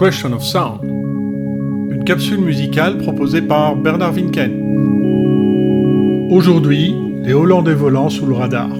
Question of Sound, une capsule musicale proposée par Bernard Winken. Aujourd'hui, les Hollandais volants sous le radar.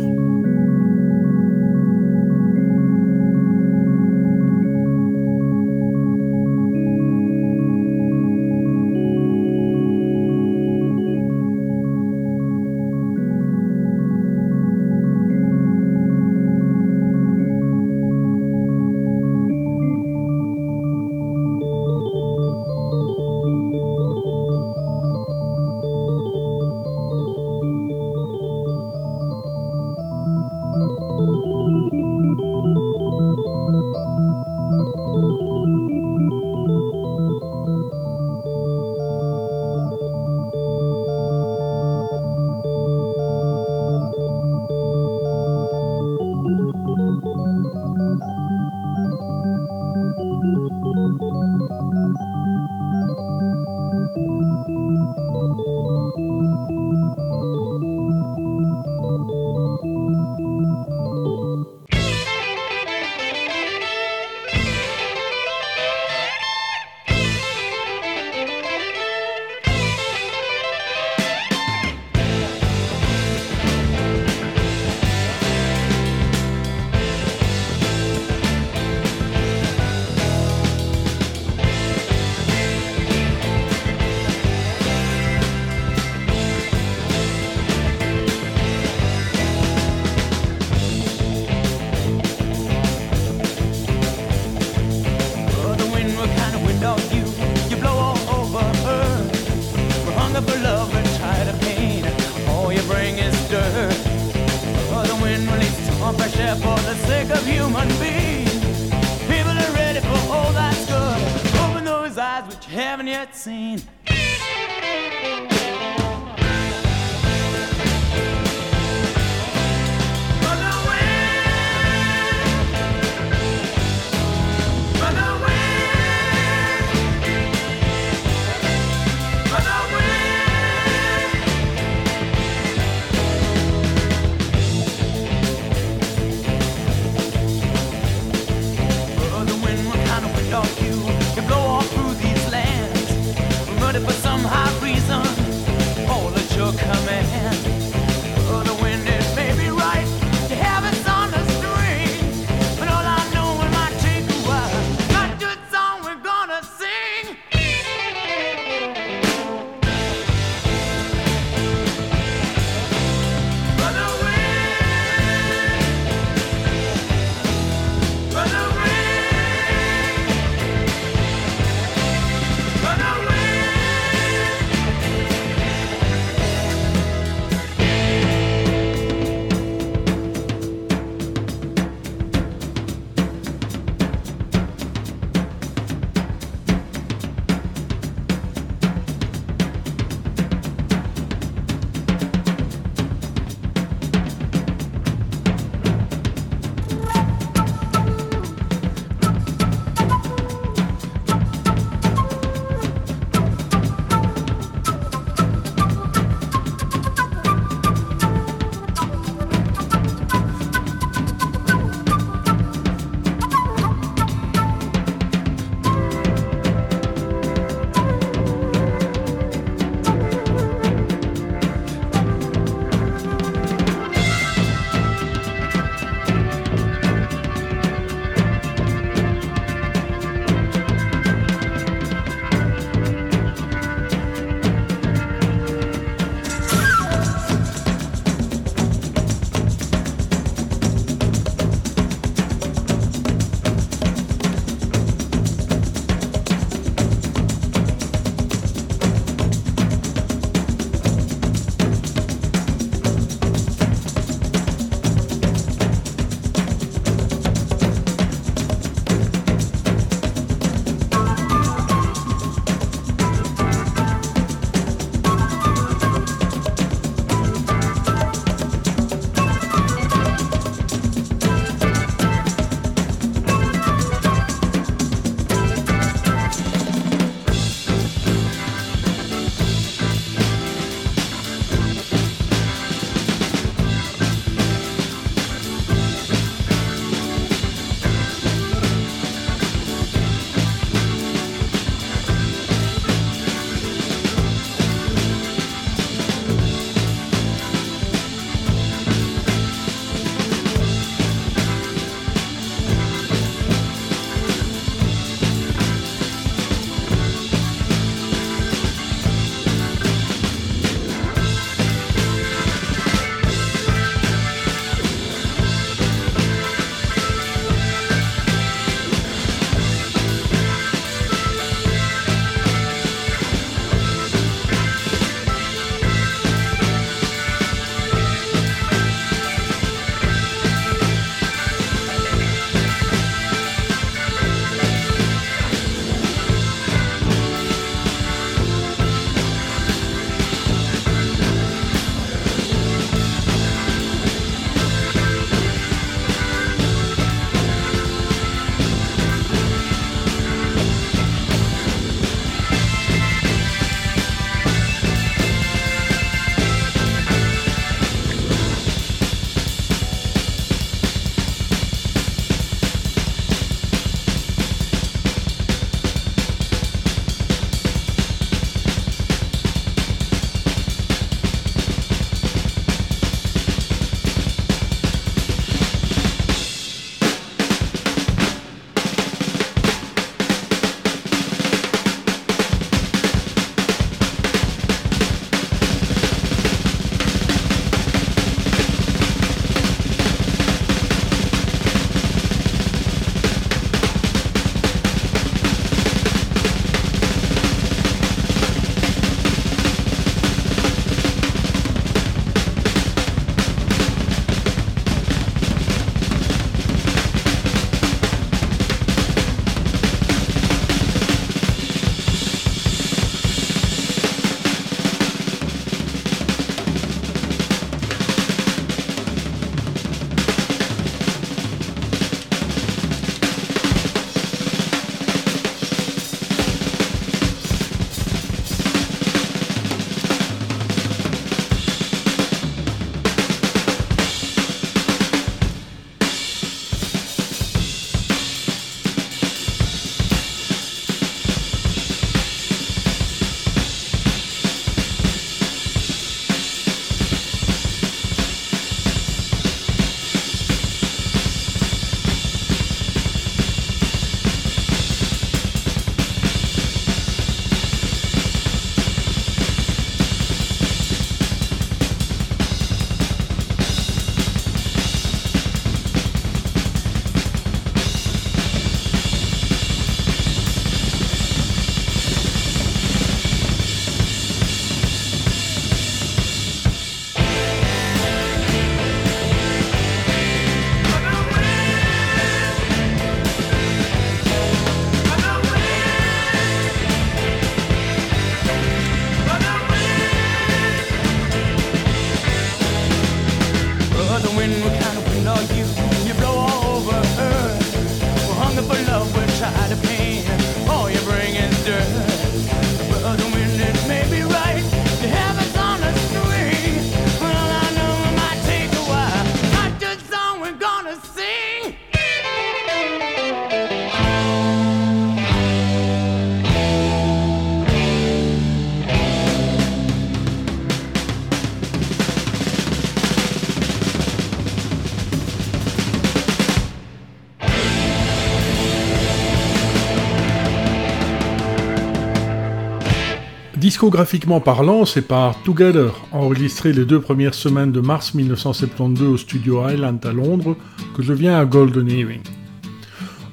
Discographiquement parlant, c'est par Together, enregistré les deux premières semaines de mars 1972 au studio Island à Londres, que je viens à Golden Earring.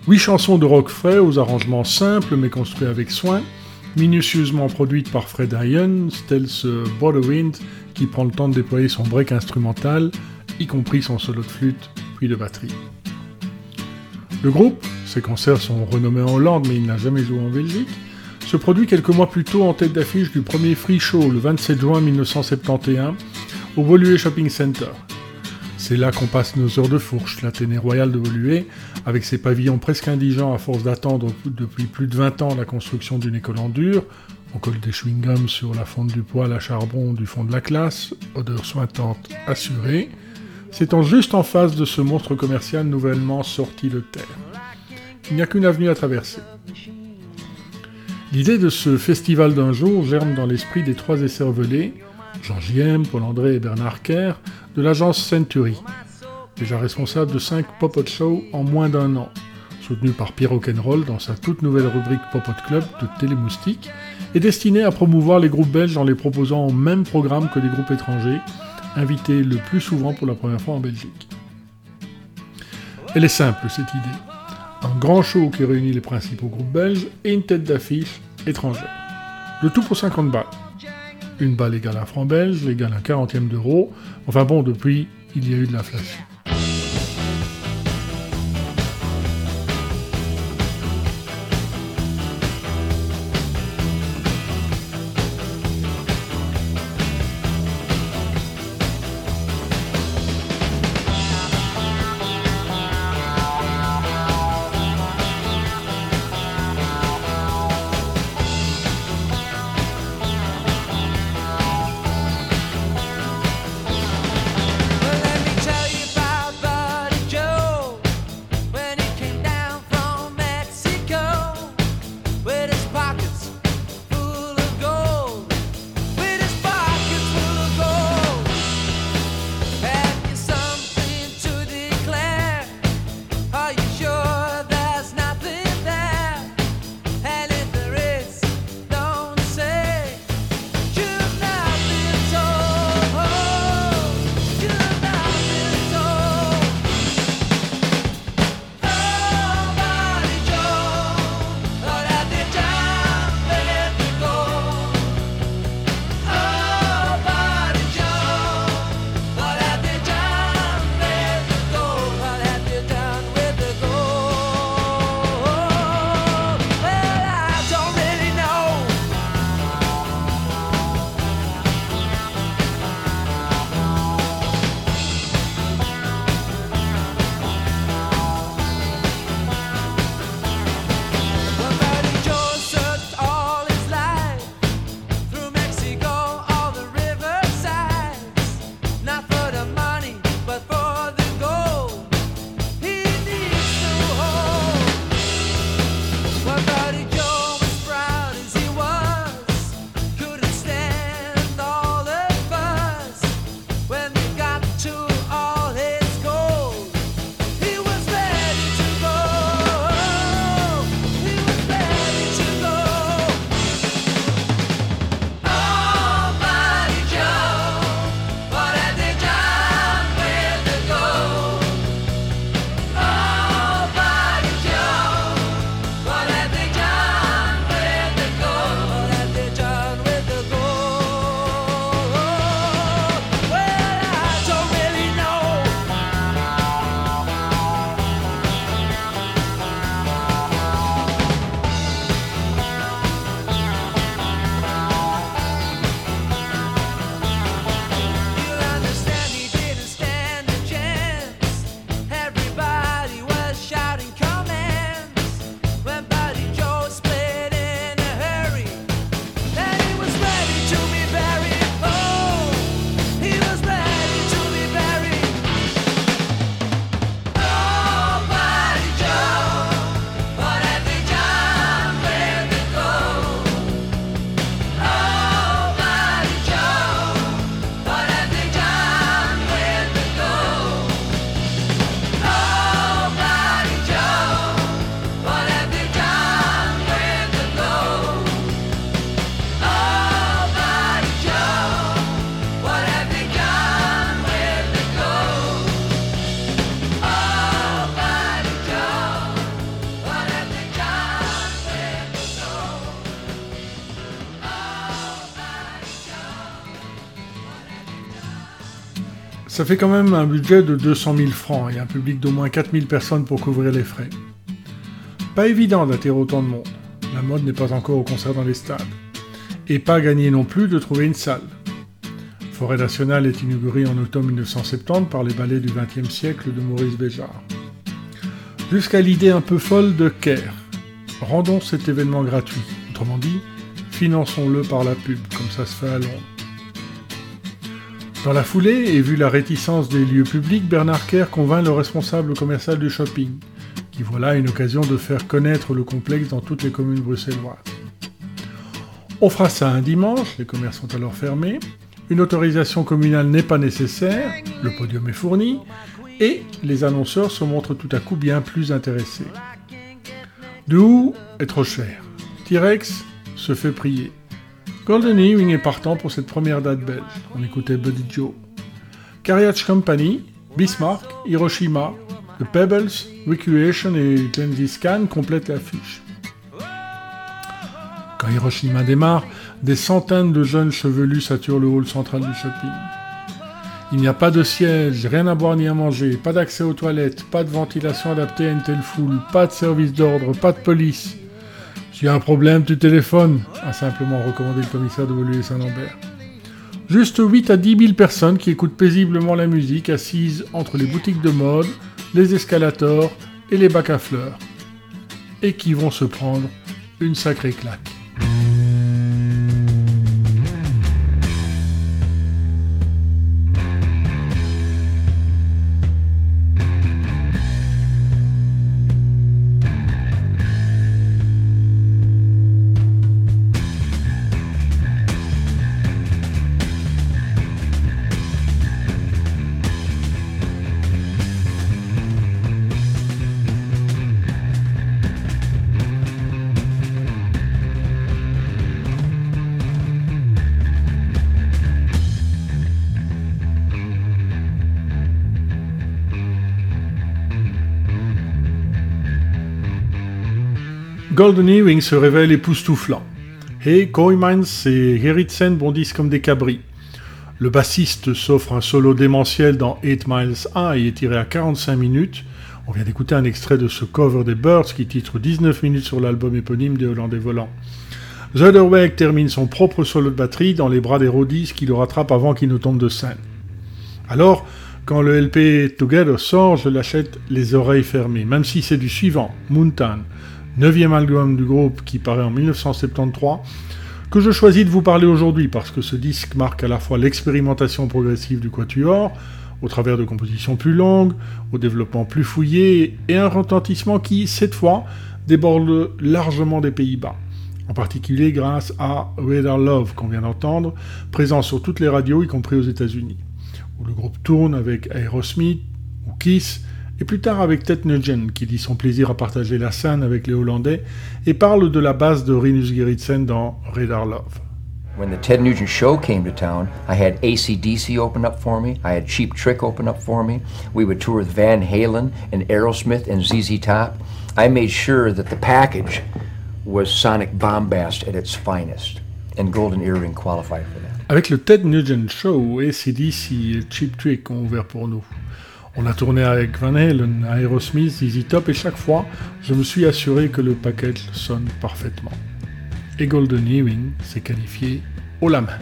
Huit chansons de rock frais aux arrangements simples mais construits avec soin, minutieusement produites par Fred Iron, tel ce Wind qui prend le temps de déployer son break instrumental, y compris son solo de flûte puis de batterie. Le groupe, ses concerts sont renommés en Hollande mais il n'a jamais joué en Belgique, se produit quelques mois plus tôt en tête d'affiche du premier Free Show le 27 juin 1971 au Volué Shopping Center. C'est là qu'on passe nos heures de fourche, l'Athénée royal de Volué, avec ses pavillons presque indigents à force d'attendre depuis plus de 20 ans la construction d'une école en dur. On colle des chewing-gums sur la fonte du poêle à charbon du fond de la classe, odeur sointante assurée. C'est juste en face de ce monstre commercial nouvellement sorti de terre. Il n'y a qu'une avenue à traverser. L'idée de ce festival d'un jour germe dans l'esprit des trois esservelés, Jean Giem, Paul-André et Bernard Kerr, de l'agence Century, déjà responsable de cinq pop-up shows en moins d'un an, soutenu par Pierre Rock'n'Roll dans sa toute nouvelle rubrique Pop-up Club de Télémoustique, et destiné à promouvoir les groupes belges en les proposant au même programme que les groupes étrangers, invités le plus souvent pour la première fois en Belgique. Elle est simple, cette idée un grand show qui réunit les principaux groupes belges et une tête d'affiche étrangère. Le tout pour 50 balles. Une balle égale un franc belge, égale un quarantième d'euros. Enfin bon, depuis, il y a eu de l'inflation. Ça fait quand même un budget de 200 000 francs et un public d'au moins 4000 personnes pour couvrir les frais. Pas évident d'attirer autant de monde. La mode n'est pas encore au concert dans les stades. Et pas gagné non plus de trouver une salle. Forêt nationale est inaugurée en octobre 1970 par les ballets du XXe siècle de Maurice Béjart. Jusqu'à l'idée un peu folle de Caire. Rendons cet événement gratuit. Autrement dit, finançons-le par la pub, comme ça se fait à Londres. Dans la foulée, et vu la réticence des lieux publics, Bernard Kerr convainc le responsable commercial du shopping, qui voilà une occasion de faire connaître le complexe dans toutes les communes bruxelloises. On fera ça un dimanche, les commerces sont alors fermés, une autorisation communale n'est pas nécessaire, le podium est fourni, et les annonceurs se montrent tout à coup bien plus intéressés. De où est trop cher? T-Rex se fait prier. Golden Earring est partant pour cette première date belge. On écoutait Buddy Joe. Carriage Company, Bismarck, Hiroshima, The Pebbles, Recreation et Genzis Khan complètent l'affiche. Quand Hiroshima démarre, des centaines de jeunes chevelus saturent le hall central du shopping. Il n'y a pas de siège, rien à boire ni à manger, pas d'accès aux toilettes, pas de ventilation adaptée à une telle foule, pas de service d'ordre, pas de police. S'il y a un problème, tu téléphones, a simplement recommandé le commissaire de Woluwe Saint-Lambert. Juste 8 à 10 000 personnes qui écoutent paisiblement la musique assises entre les boutiques de mode, les escalators et les bacs à fleurs. Et qui vont se prendre une sacrée claque. Golden Ewing se révèle époustouflant. Et Koymans et Gerritsen bondissent comme des cabris. Le bassiste s'offre un solo démentiel dans 8 Miles 1 et est tiré à 45 minutes. On vient d'écouter un extrait de ce cover des Birds qui titre 19 minutes sur l'album éponyme des Hollandais volants. Zuiderweg termine son propre solo de batterie dans les bras des Rodis qui le rattrapent avant qu'il ne tombe de scène. Alors, quand le LP Together sort, je l'achète les oreilles fermées, même si c'est du suivant, Moontown, neuvième album du groupe qui paraît en 1973, que je choisis de vous parler aujourd'hui parce que ce disque marque à la fois l'expérimentation progressive du Quatuor, au travers de compositions plus longues, au développement plus fouillé et un retentissement qui, cette fois, déborde largement des Pays-Bas. En particulier grâce à Radar Love qu'on vient d'entendre, présent sur toutes les radios, y compris aux États-Unis, où le groupe tourne avec Aerosmith ou Kiss et plus tard avec Ted Nugent, qui dit son plaisir à partager la scène avec les Hollandais, et parle de la base de Rinus Gerritsen dans Radar Love. When the Ted Nugent show came to town, I had ACDC open up for me. I had Cheap Trick open up for me. We would tour with Van Halen and Aerosmith and ZZ Top. I made sure that the package was sonic bombast at its finest, and Golden Earring qualified for that. Avec le Ted Nugent Show, ACDC et Cheap Trick ont ouvert pour nous. On a tourné avec Van Halen, Aerosmith, Easy Top et chaque fois, je me suis assuré que le package sonne parfaitement. Et Golden Ewing s'est qualifié haut la main.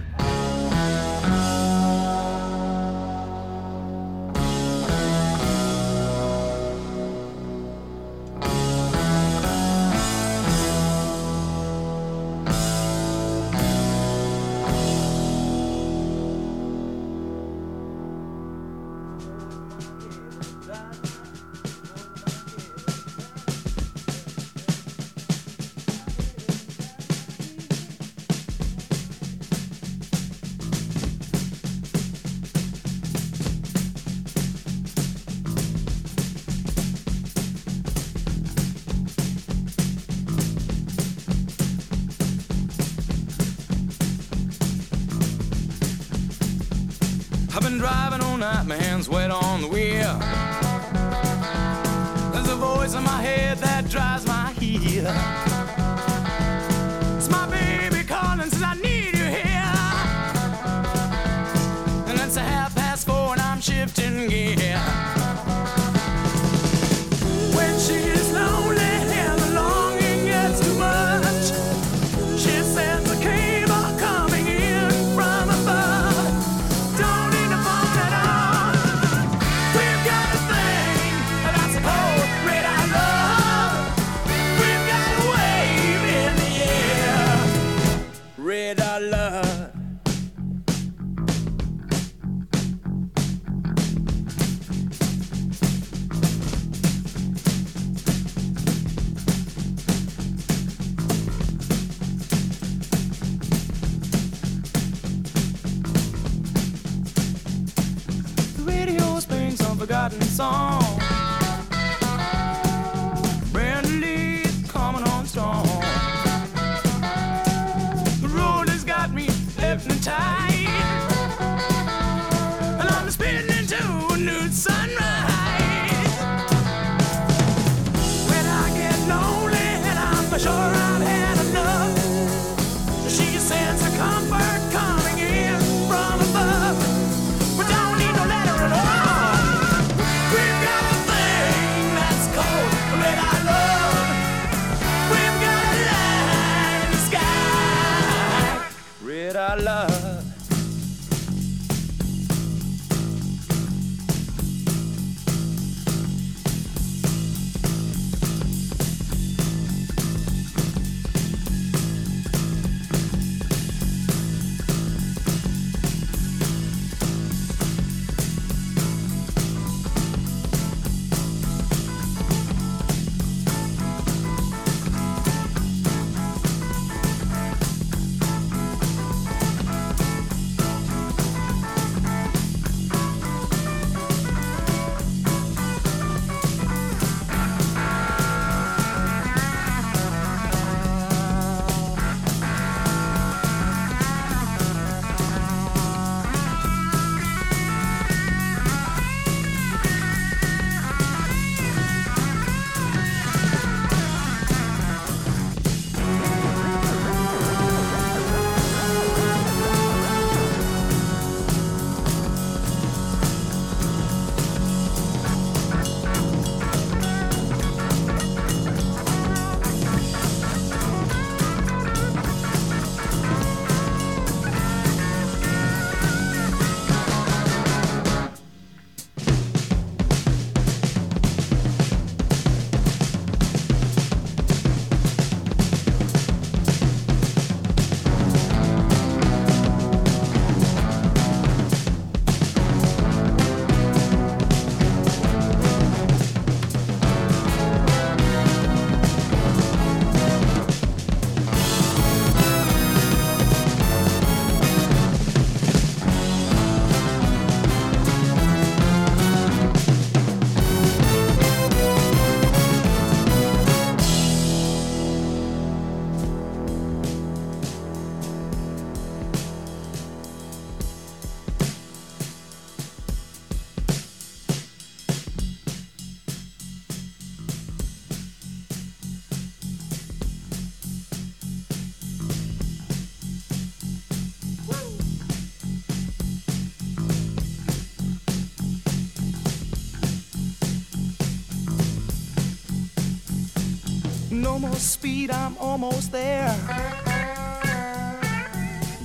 Almost there.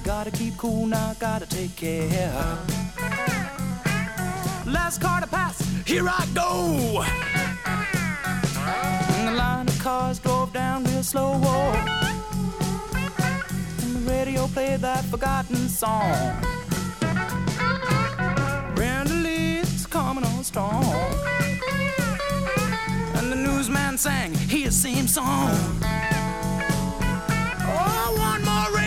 Gotta keep cool now, gotta take care. Last car to pass, here I go. And the line of cars drove down real slow. And the radio played that forgotten song. Brenda Lee's coming on strong. And the newsman sang his same song want more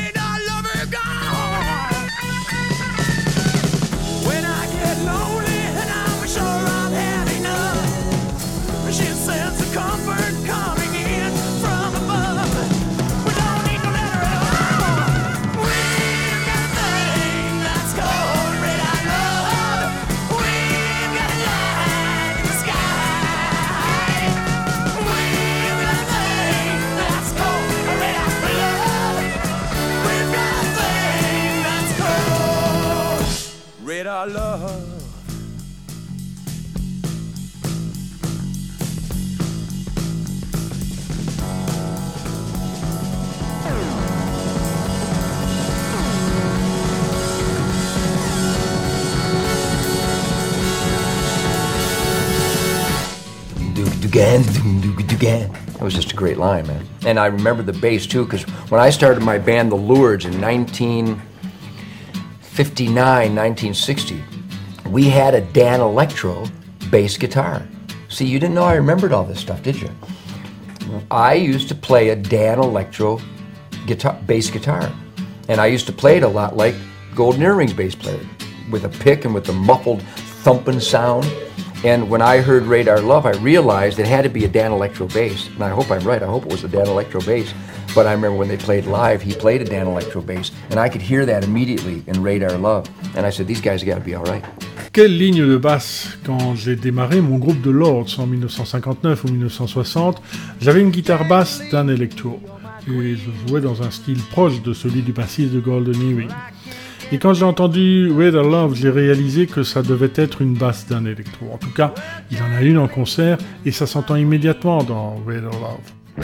was just a great line, man. And I remember the bass too, because when I started my band, the Lourdes, in 1959, 1960, we had a Dan Electro bass guitar. See, you didn't know I remembered all this stuff, did you? I used to play a Dan Electro guitar, bass guitar, and I used to play it a lot like Golden Earrings bass player, with a pick and with the muffled thumping sound. And when I heard Radar Love, I realized it had to be a Dan Electro bass. And I hope I'm right. I hope it was a Dan Electro bass. But I remember when they played live, he played a Dan Electro bass, and I could hear that immediately in Radar Love. And I said, these guys got to be all. Quelle ligne de basse Quand j'ai démarré mon groupe de Lords en 1959 ou 1960, j'avais une guitare basse d'un Electro et je jouais dans un style proche de celui du bassiste de Golden Earring. Et quand j'ai entendu Weather Love, j'ai réalisé que ça devait être une basse d'un Electro. En tout cas, il en a une en concert et ça s'entend immédiatement dans Weather Love.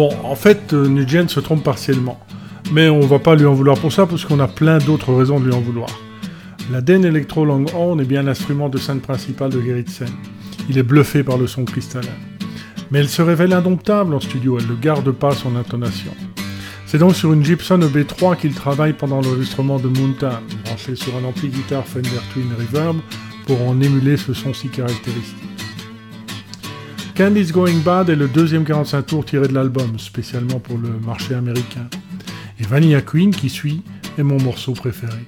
Bon, en fait, euh, Nugent se trompe partiellement. Mais on va pas lui en vouloir pour ça, parce qu'on a plein d'autres raisons de lui en vouloir. La Den Electro Longhorn est bien l'instrument de scène principal de Gerritsen. Il est bluffé par le son cristallin. Mais elle se révèle indomptable en studio, elle ne garde pas son intonation. C'est donc sur une Gibson EB3 qu'il travaille pendant l'enregistrement de Moontown, branché sur un ampli guitare Fender Twin Reverb pour en émuler ce son si caractéristique. Candy's Going Bad est le deuxième 45 tours tiré de l'album, spécialement pour le marché américain. Et Vanilla Queen, qui suit, est mon morceau préféré.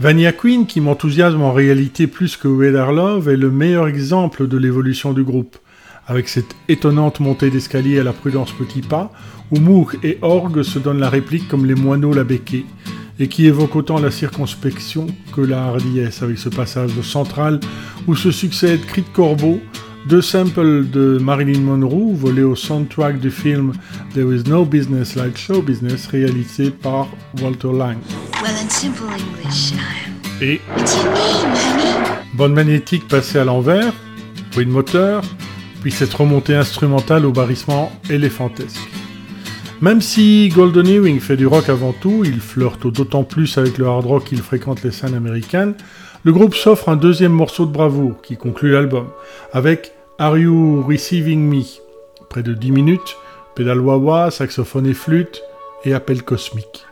Vania Queen, qui m'enthousiasme en réalité plus que Weather Love, est le meilleur exemple de l'évolution du groupe, avec cette étonnante montée d'escalier à la prudence petit pas, où Moog et Org se donnent la réplique comme les moineaux la béquée, et qui évoque autant la circonspection que la hardiesse, avec ce passage central où se succèdent cris de corbeau, deux samples de Marilyn Monroe volés au soundtrack du film There is no business like show business réalisé par Walter Lang. Et bande magnétique passée à l'envers, bruit de moteur, puis cette remontée instrumentale au barrissement éléphantesque. Même si Golden Earring fait du rock avant tout, il flirte d'autant plus avec le hard rock qu'il fréquente les scènes américaines, le groupe s'offre un deuxième morceau de bravoure qui conclut l'album, avec Are You Receiving Me? Près de 10 minutes, pédale wah-wah, saxophone et flûte, et appel cosmique.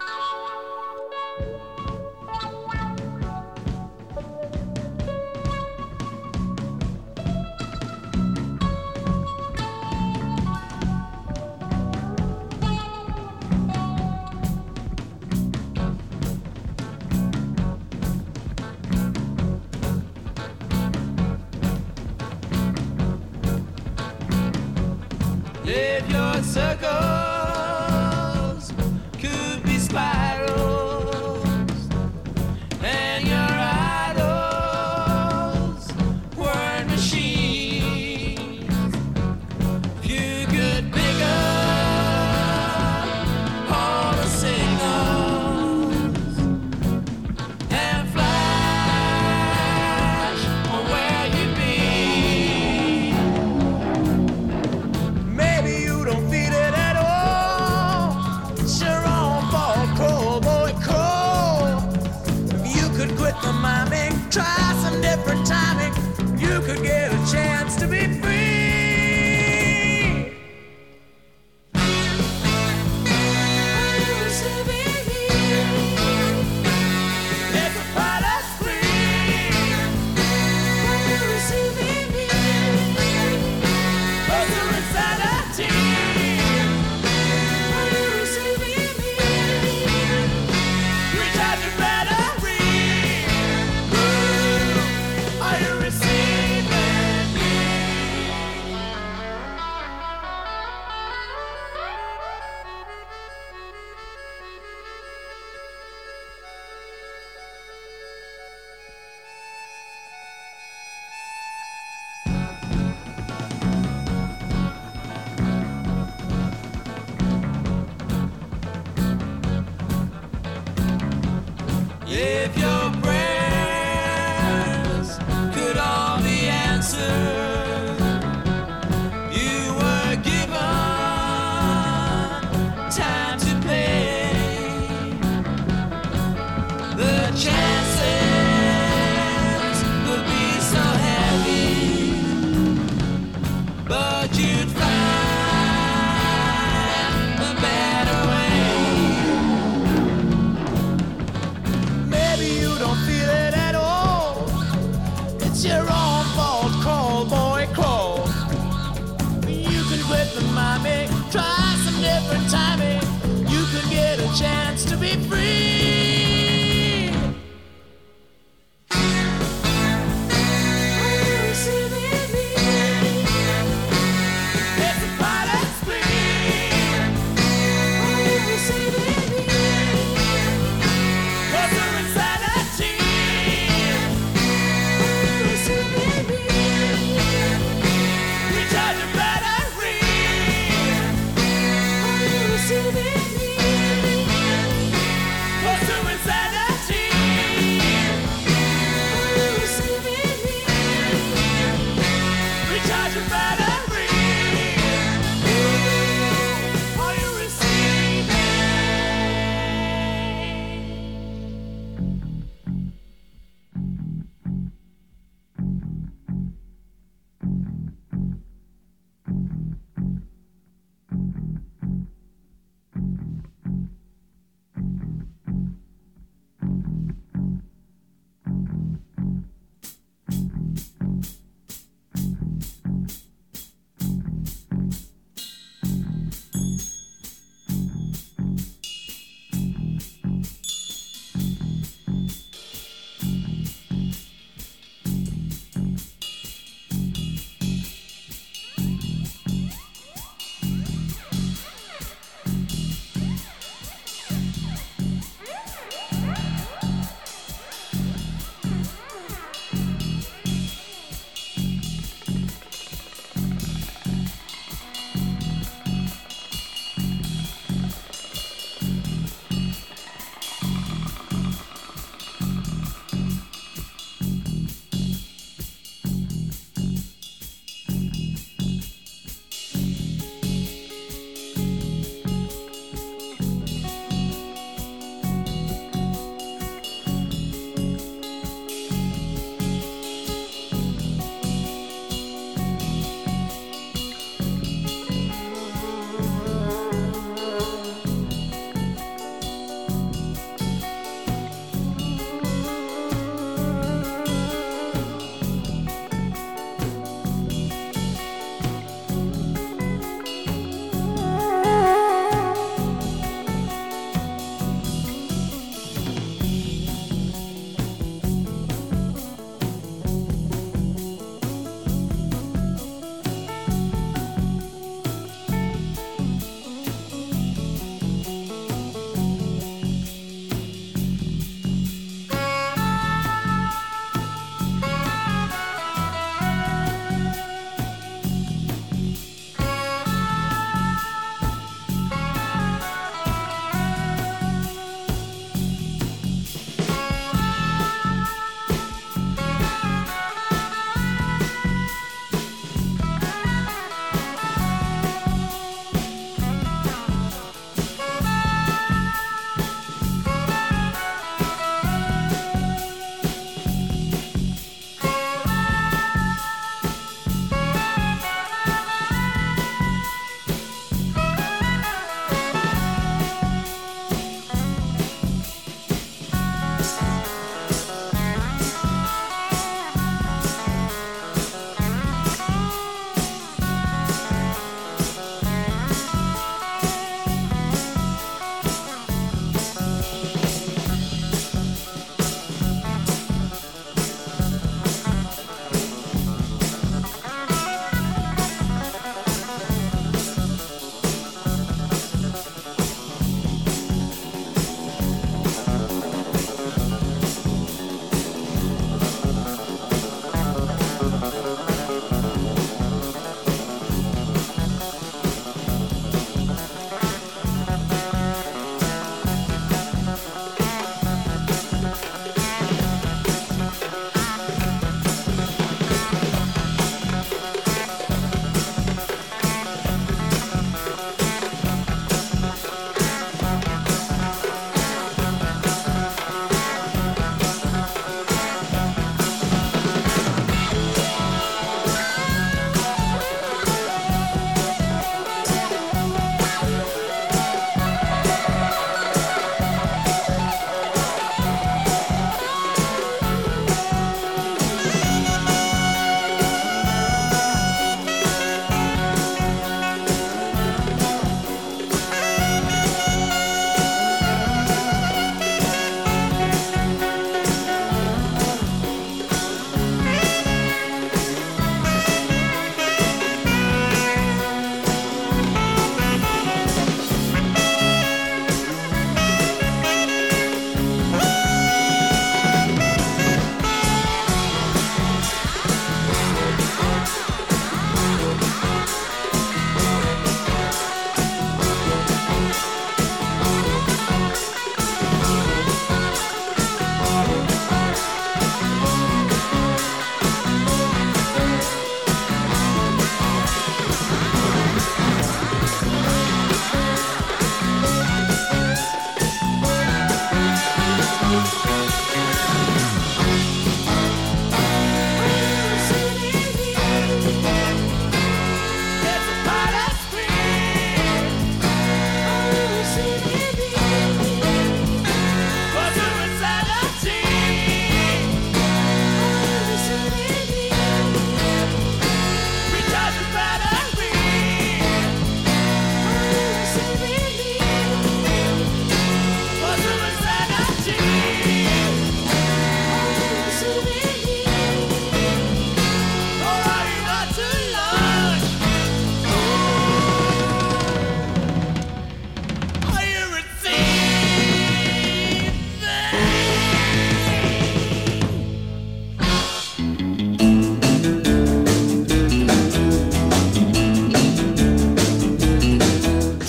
Live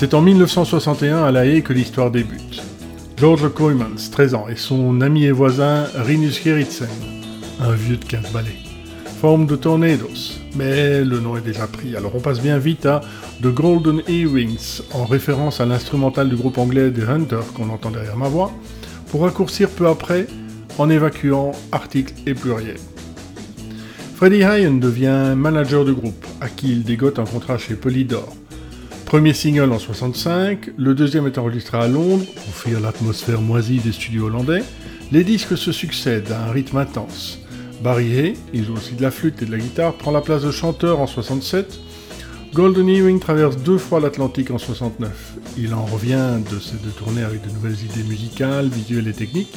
C'est en 1961 à La Haye que l'histoire débute. George Koymans, 13 ans, et son ami et voisin Rinus Gerritsen, un vieux de 15 balais, forment de Tornadoes, mais le nom est déjà pris, alors on passe bien vite à The Golden Earrings, en référence à l'instrumental du groupe anglais The Hunter qu'on entend derrière ma voix, pour raccourcir peu après en évacuant article et pluriel. Freddie Hyan devient manager du groupe, à qui il dégote un contrat chez Polydor. Premier single en 65, le deuxième est enregistré à Londres, pour fuir l'atmosphère moisie des studios hollandais. Les disques se succèdent à un rythme intense. Barry il joue aussi de la flûte et de la guitare, prend la place de chanteur en 67. Golden Earring traverse deux fois l'Atlantique en 69. Il en revient de ses deux tournées avec de nouvelles idées musicales, visuelles et techniques.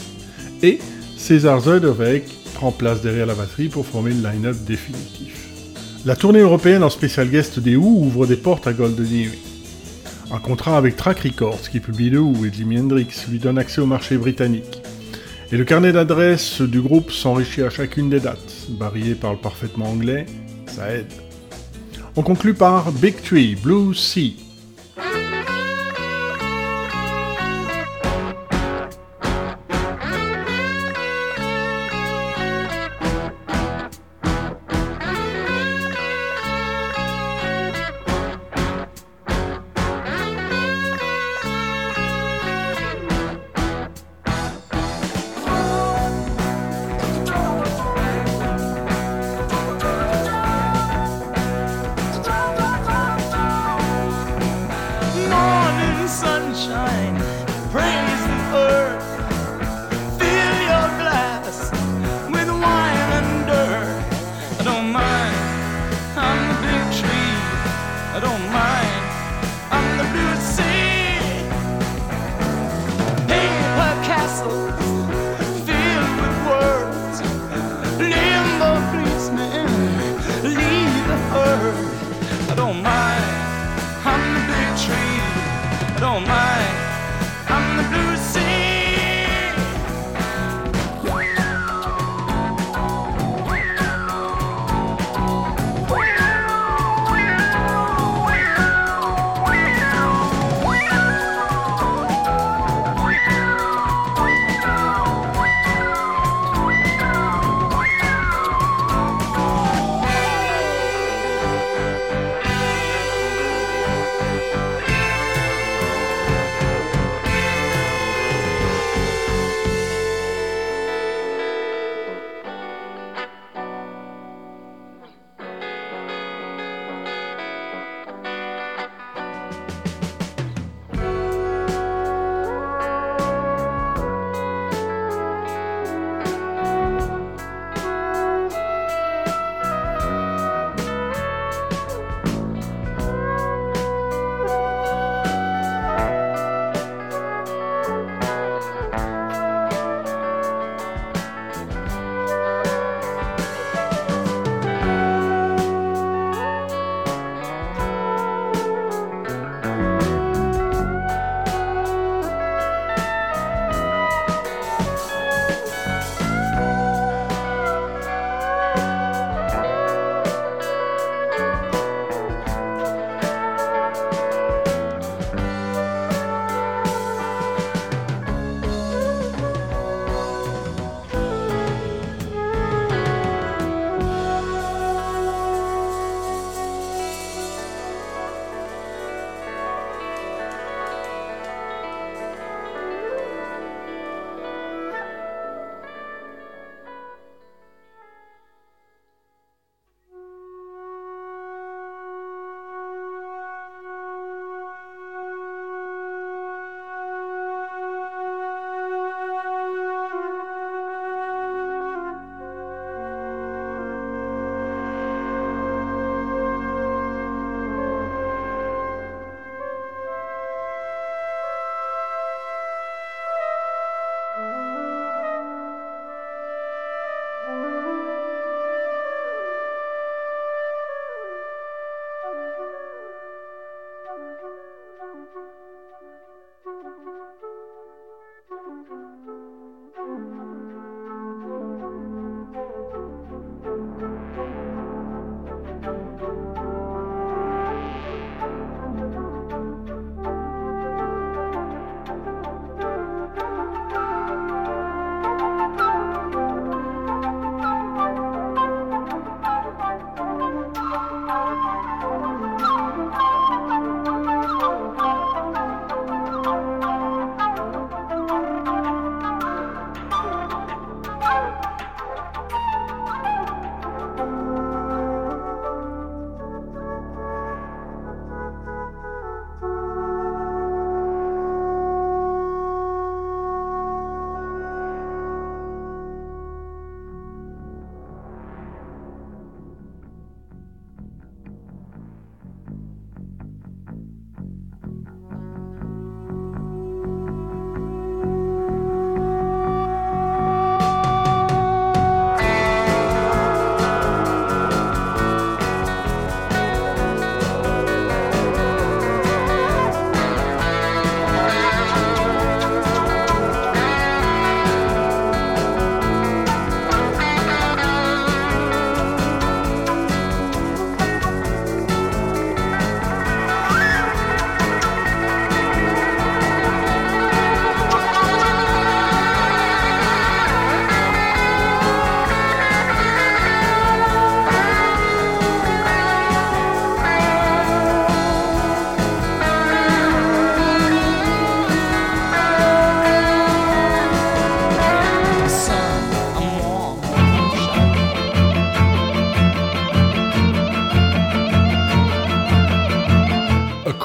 Et César Zuiderwijk prend place derrière la batterie pour former le line-up définitif. La tournée européenne en spécial guest des Who ouvre des portes à Golden Earring. Un contrat avec Track Records, qui publie le Who et Jimi Hendrix, lui donne accès au marché britannique. Et le carnet d'adresses du groupe s'enrichit à chacune des dates. Barry parle parfaitement anglais, ça aide. On conclut par Big Tree, Blue Sea.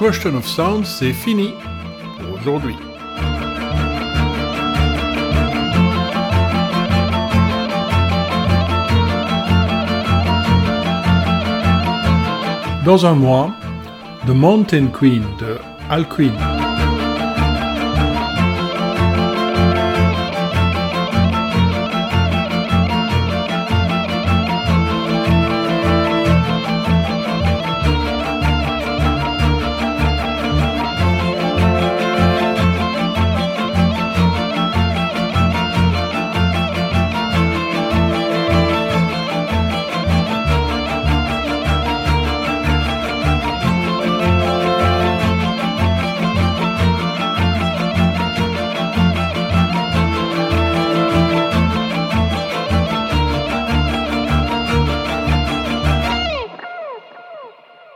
Question of Sound, c'est fini pour aujourd'hui. Dans un mois, The Mountain Queen de Al Queen.